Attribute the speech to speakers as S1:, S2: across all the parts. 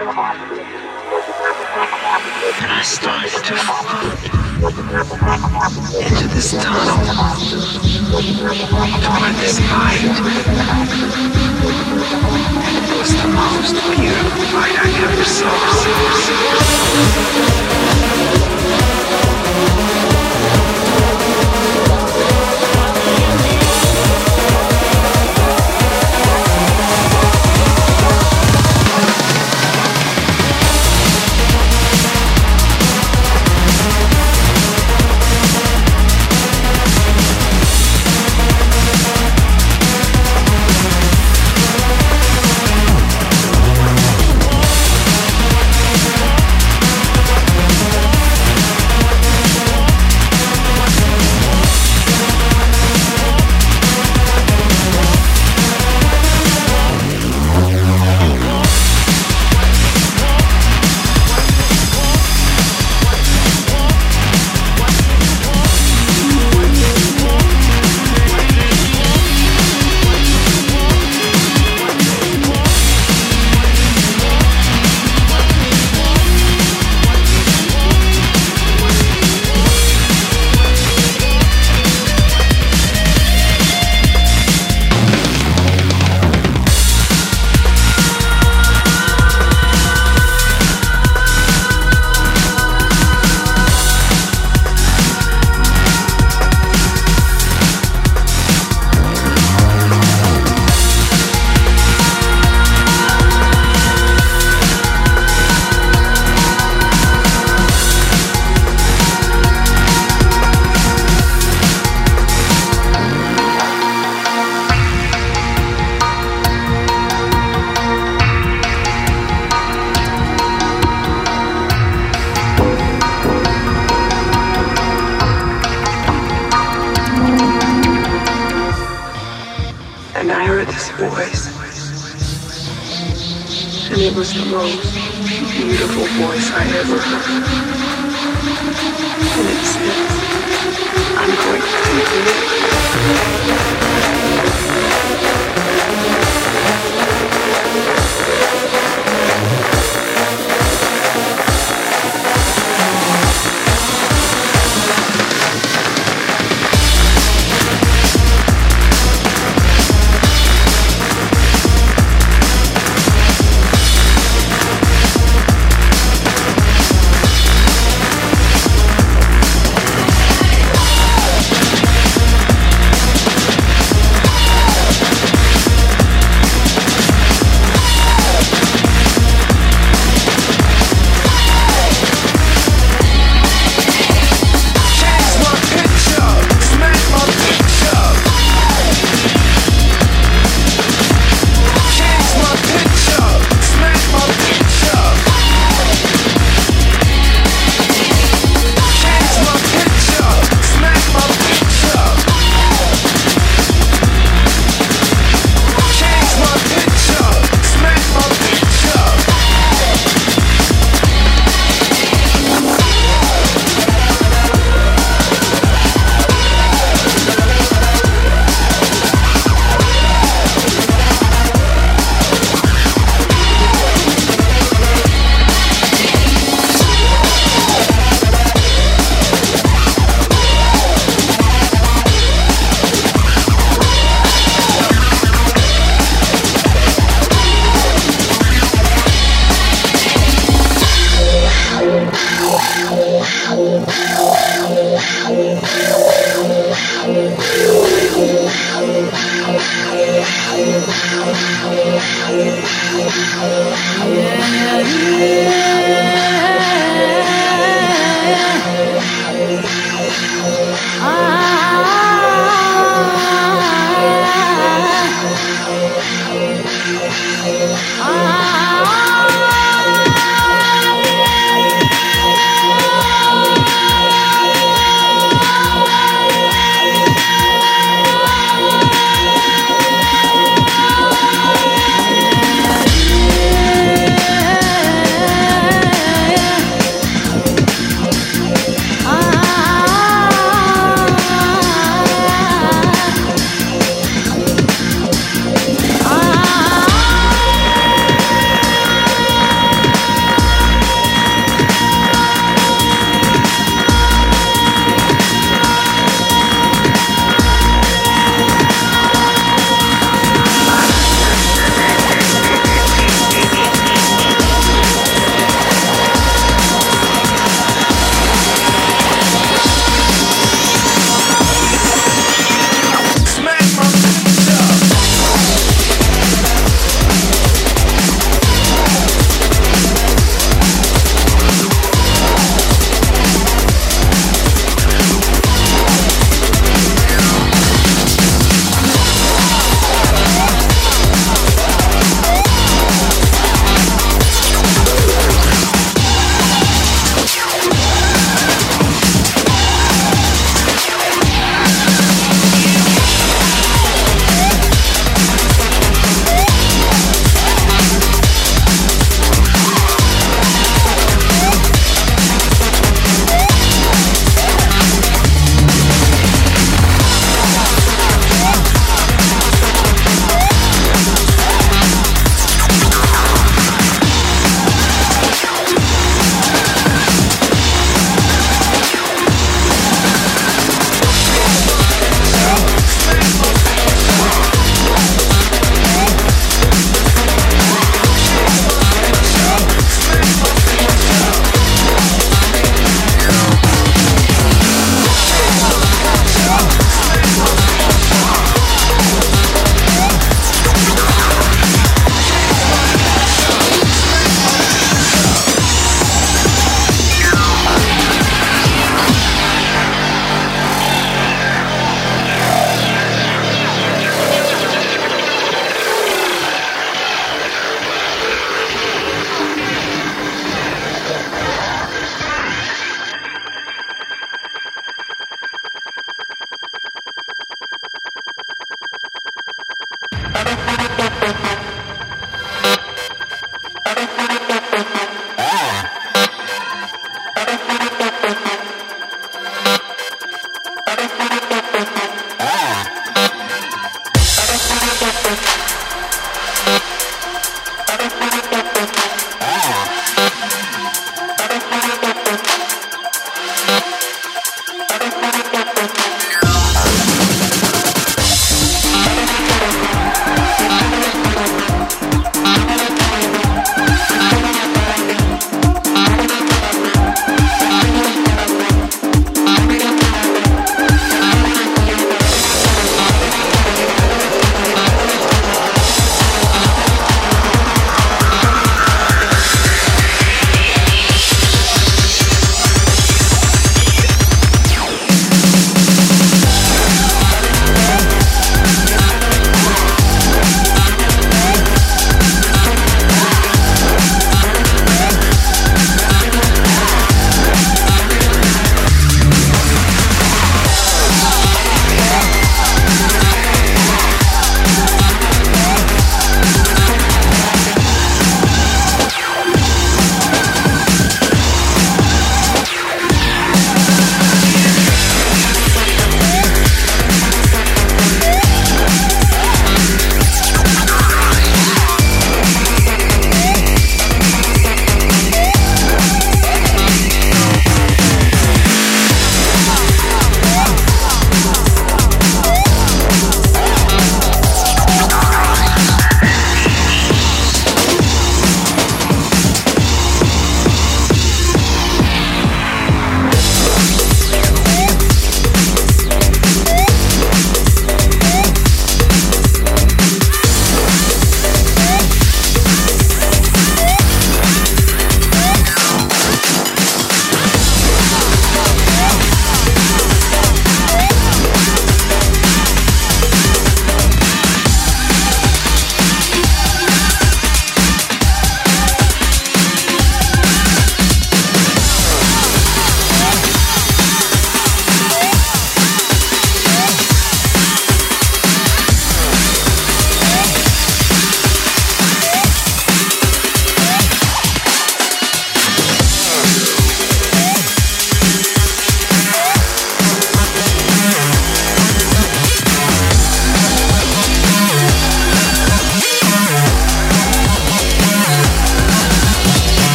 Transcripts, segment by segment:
S1: And I
S2: started
S1: to
S2: fall into this tunnel, toward this light. And it was the most beautiful fight I ever saw.
S3: It was the most beautiful voice I ever heard. And it says, I'm going to live.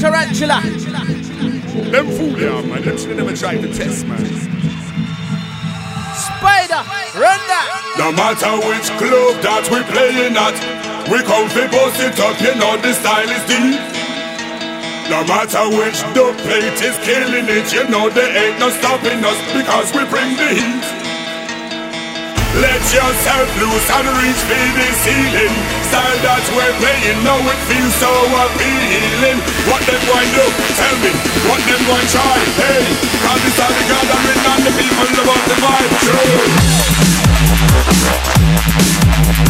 S4: Tarantula.
S5: Them fool yeah, man. Them should never try to test, man.
S4: Spider, run that.
S5: No matter which club that we playing at, we come fi bust it up, you know the style is deep. No matter which dub plate is killing it, you know there ain't no stopping us because we bring the heat. Let yourself loose and reach for the ceiling. Style that we're playing, now it feels so appealing. What them going do? Tell me. What them going try? Hey, cause this are the gathering and the people about the vibe. True.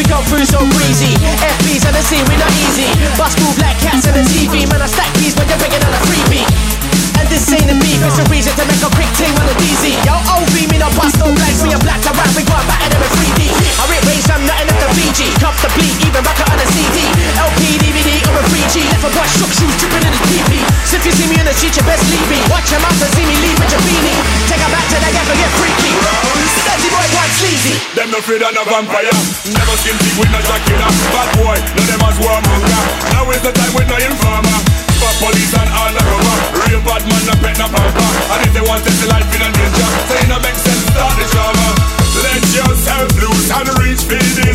S4: we come through so breezy. FBs on the scene, we not easy. Bust through black cats on the TV. Man, I stack keys when you're bringing on a freebie. And this ain't a beef, it's a reason to make a quick ting on the DZ. Yo, OV, me no bust no blanks, me a black to rap, we go back at them in 3D. I rip range, I'm nothing like the Fiji. Cup the bleed, even back on the CD. LP, DVD, or a 3G. Left a boy shook shoes, dripping in his PP. So if you see me in the street, you best leave me. Watch your mouth and see me leave with your beanie. Take her back to the ghetto, get freaky. Quite sleazy.
S5: Them no afraid of no vampire. Never seen big with no Shakira. Bad boy, no them as warmonger. Now is the time with no informer. For police and all the cover. Real bad man, no pet, no pamper. And if they want to life in a danger, it no make sense start the drama. Let yourself loose and reach for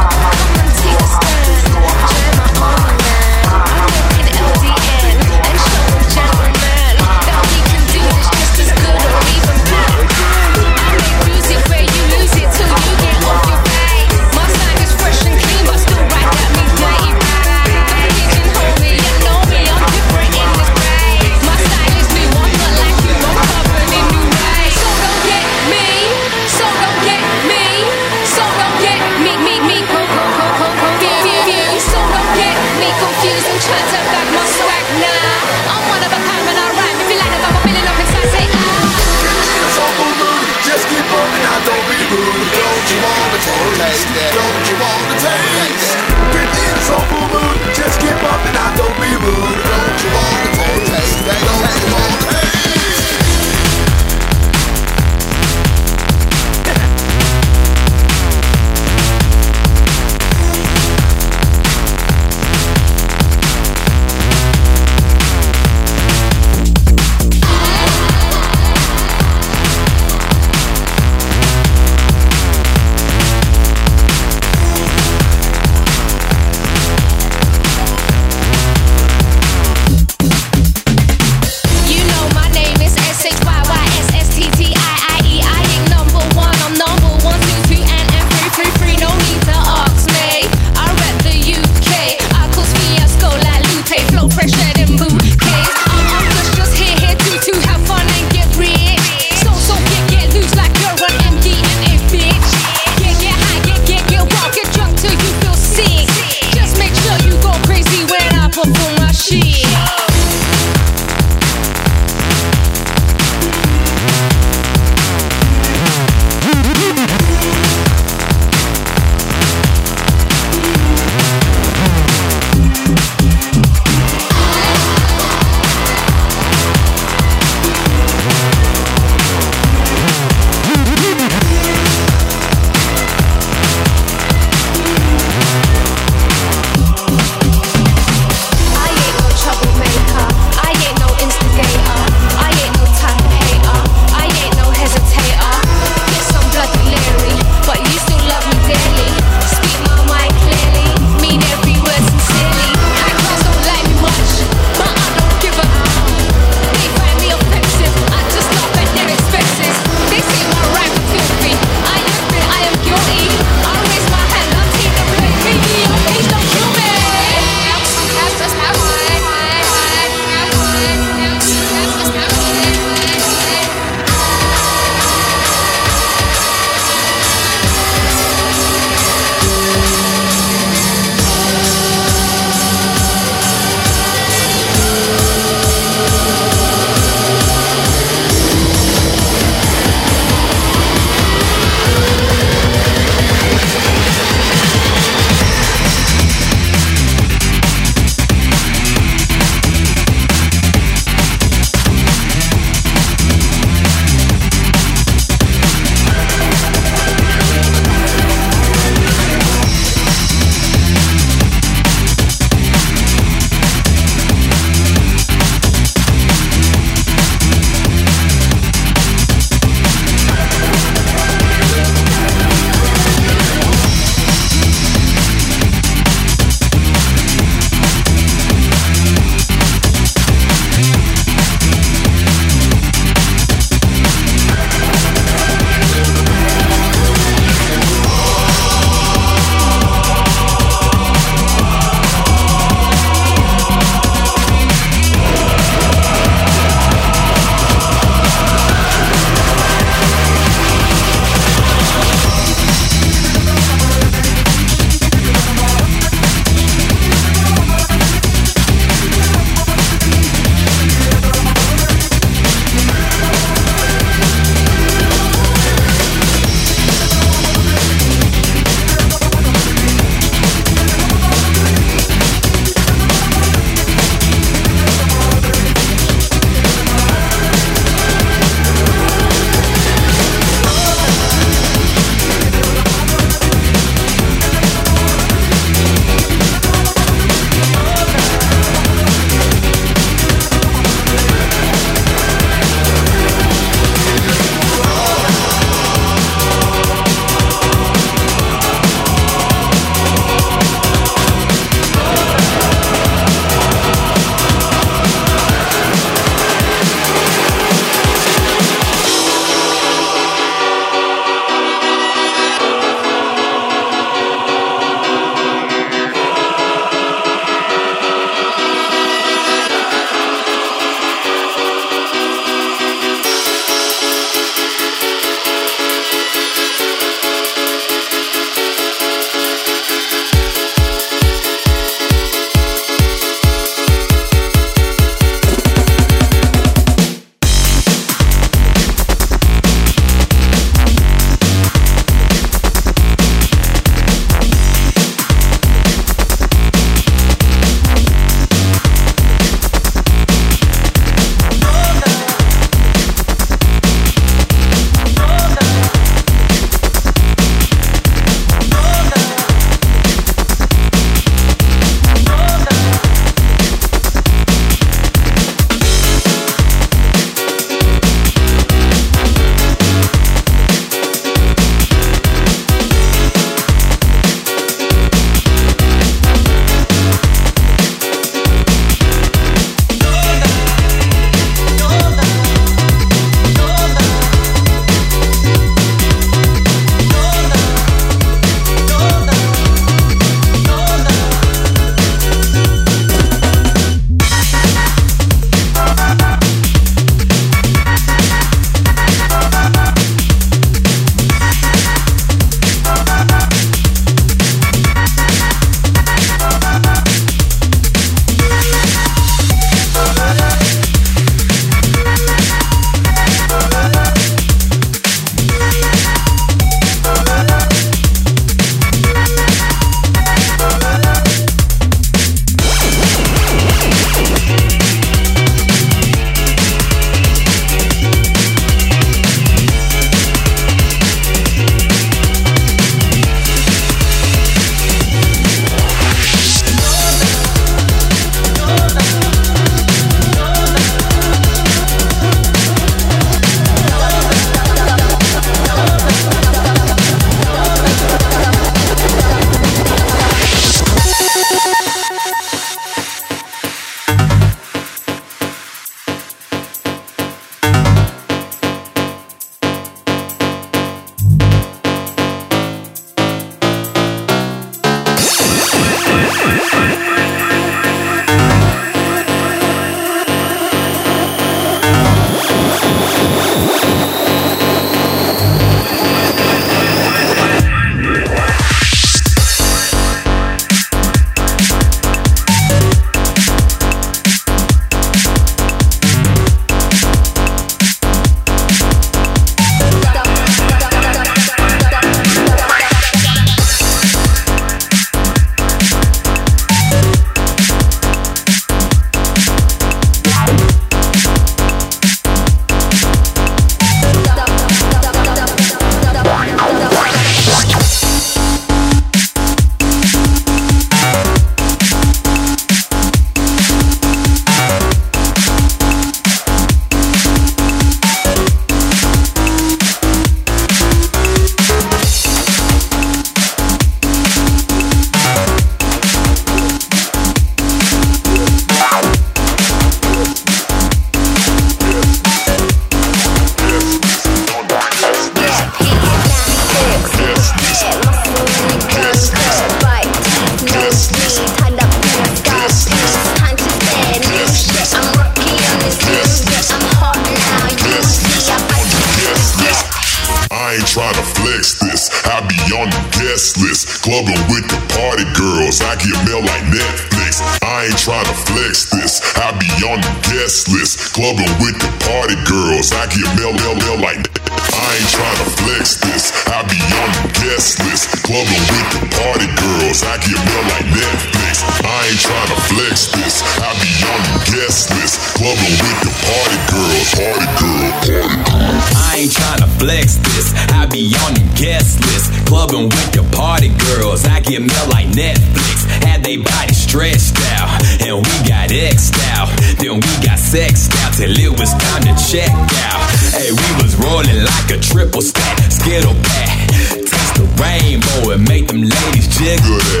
S6: a triple stack. Skittle back. Taste the rainbow and make them ladies jiggle